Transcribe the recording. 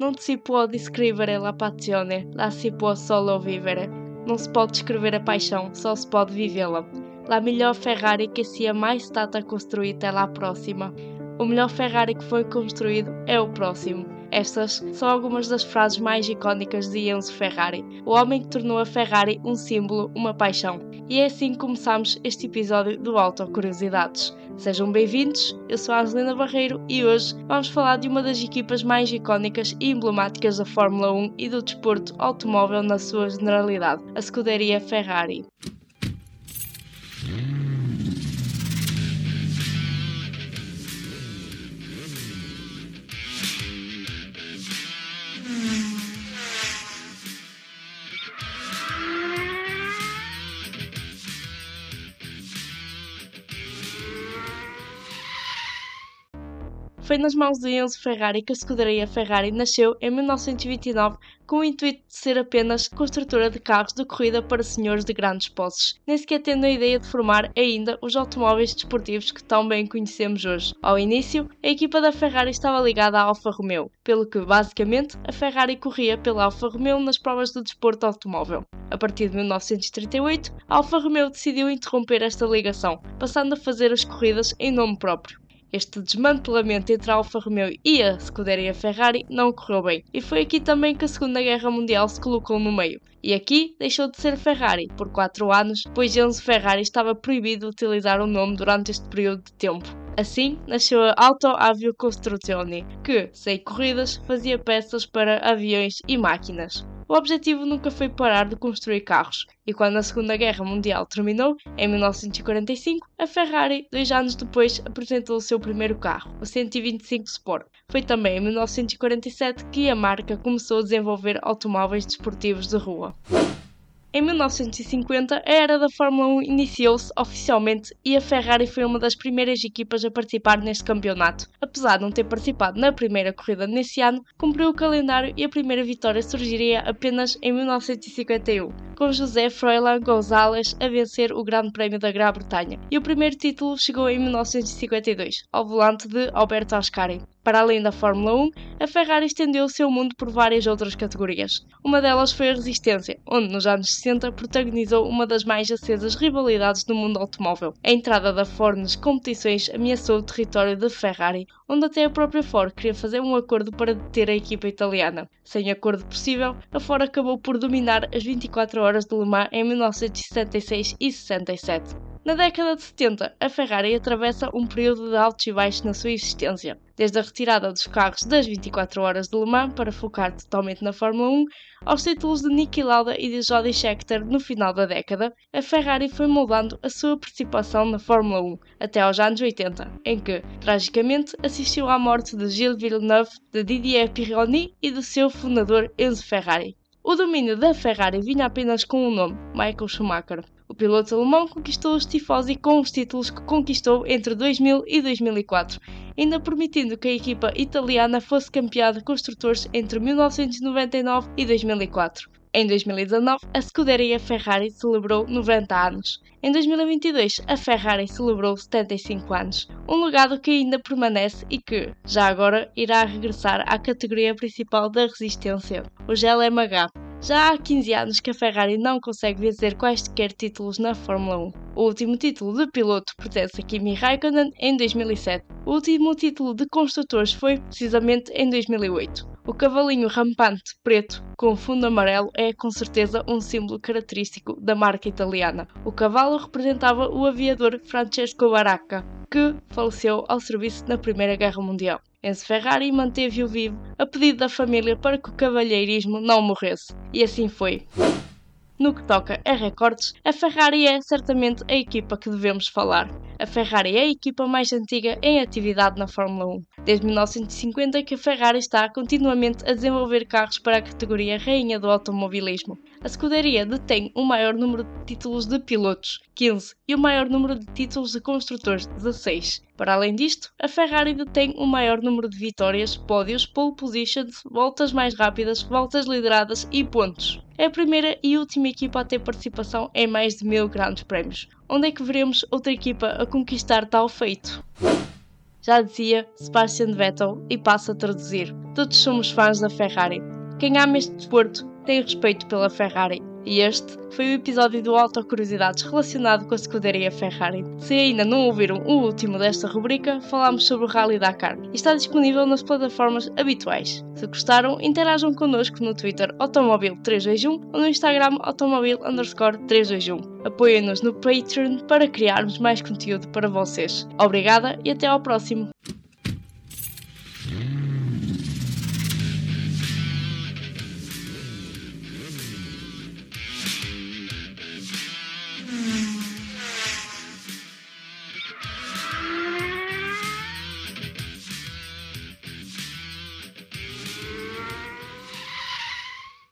Non si può descrevere la passione, la si può solo vivere. Não se pode descrever a paixão, só se pode vivê-la. La melhor Ferrari que sia mais stata costruita é la próxima. O melhor Ferrari que foi construído é o próximo. Estas são algumas das frases mais icónicas de Enzo Ferrari, o homem que tornou a Ferrari um símbolo, uma paixão. E é assim que começamos este episódio do Auto Curiosidades. Sejam bem-vindos, eu sou a Angelina Barreiro e hoje vamos falar de uma das equipas mais icónicas e emblemáticas da Fórmula 1 e do desporto automóvel na sua generalidade, a escuderia Ferrari. Foi nas mãos de Enzo Ferrari que a escuderia Ferrari nasceu em 1929 com o intuito de ser apenas construtora de carros de corrida para senhores de grandes posses, nem sequer tendo a ideia de formar ainda os automóveis desportivos que tão bem conhecemos hoje. Ao início, a equipa da Ferrari estava ligada à Alfa Romeo, pelo que, basicamente, a Ferrari corria pela Alfa Romeo nas provas do desporto automóvel. A partir de 1938, a Alfa Romeo decidiu interromper esta ligação, passando a fazer as corridas em nome próprio. Este desmantelamento entre a Alfa Romeo e a escuderia Ferrari não correu bem, e foi aqui também que a Segunda Guerra Mundial se colocou no meio. E aqui deixou de ser Ferrari por 4 anos, pois Enzo Ferrari estava proibido de utilizar o nome durante este período de tempo. Assim nasceu a Auto Avio Costruzione, que, sem corridas, fazia peças para aviões e máquinas. O objetivo nunca foi parar de construir carros, e quando a Segunda Guerra Mundial terminou, em 1945, a Ferrari, dois anos depois, apresentou o seu primeiro carro, o 125 Sport. Foi também em 1947 que a marca começou a desenvolver automóveis desportivos de rua. Em 1950, a era da Fórmula 1 iniciou-se oficialmente e a Ferrari foi uma das primeiras equipas a participar neste campeonato. Apesar de não ter participado na primeira corrida nesse ano, cumpriu o calendário e a primeira vitória surgiria apenas em 1951, com José Froilan González a vencer o Grande Prémio da Grã-Bretanha. E o primeiro título chegou em 1952, ao volante de Alberto Ascari. Para além da Fórmula 1, a Ferrari estendeu o seu mundo por várias outras categorias. Uma delas foi a resistência, onde nos anos 60 protagonizou uma das mais acesas rivalidades do mundo automóvel. A entrada da Ford nas competições ameaçou o território da Ferrari, onde até a própria Ford queria fazer um acordo para deter a equipa italiana. Sem acordo possível, a Ford acabou por dominar as 24 horas de Le Mans em 1966 e 67. Na década de 70, a Ferrari atravessa um período de altos e baixos na sua existência, desde a retirada dos carros das 24 horas de Le Mans para focar totalmente na Fórmula 1, aos títulos de Niki Lauda e de Jody Scheckter no final da década, a Ferrari foi moldando a sua participação na Fórmula 1 até aos anos 80, em que, tragicamente, assistiu à morte de Gilles Villeneuve, de Didier Pironi e do seu fundador Enzo Ferrari. O domínio da Ferrari vinha apenas com um nome, Michael Schumacher. O piloto alemão conquistou os tifosi com os títulos que conquistou entre 2000 e 2004, ainda permitindo que a equipa italiana fosse campeã de construtores entre 1999 e 2004. Em 2019, a escuderia Ferrari celebrou 90 anos. Em 2022, a Ferrari celebrou 75 anos, um legado que ainda permanece e que, já agora, irá regressar à categoria principal da resistência, o GLMH, já há 15 anos que a Ferrari não consegue vencer quaisquer títulos na Fórmula 1. O último título de piloto pertence a Kimi Raikkonen em 2007. O último título de construtores foi precisamente em 2008. O cavalinho rampante preto com fundo amarelo é com certeza um símbolo característico da marca italiana. O cavalo representava o aviador Francesco Baracca, que faleceu ao serviço na Primeira Guerra Mundial. Ferrari manteve-o vivo a pedido da família para que o cavalheirismo não morresse. E assim foi. No que toca a recordes, a Ferrari é certamente a equipa que devemos falar. A Ferrari é a equipa mais antiga em atividade na Fórmula 1. Desde 1950 que a Ferrari está continuamente a desenvolver carros para a categoria rainha do automobilismo. A escuderia detém o maior número de títulos de pilotos, 15, e o maior número de títulos de construtores, 16. Para além disto, a Ferrari detém o maior número de vitórias, pódios, pole positions, voltas mais rápidas, voltas lideradas e pontos. É a primeira e última equipa a ter participação em mais de mil grandes prémios. Onde é que veremos outra equipa a conquistar tal feito? Já dizia Sebastian Vettel e passa a traduzir: Todos somos fãs da Ferrari. Quem ama este desporto tem respeito pela Ferrari. E este foi o episódio do Autocuriosidades relacionado com a escuderia Ferrari. Se ainda não ouviram o último desta rubrica, falámos sobre o Rally Dakar e está disponível nas plataformas habituais. Se gostaram, interajam connosco no Twitter Automobil321 ou no Instagram Automobil 321. Apoiem-nos no Patreon para criarmos mais conteúdo para vocês. Obrigada e até ao próximo!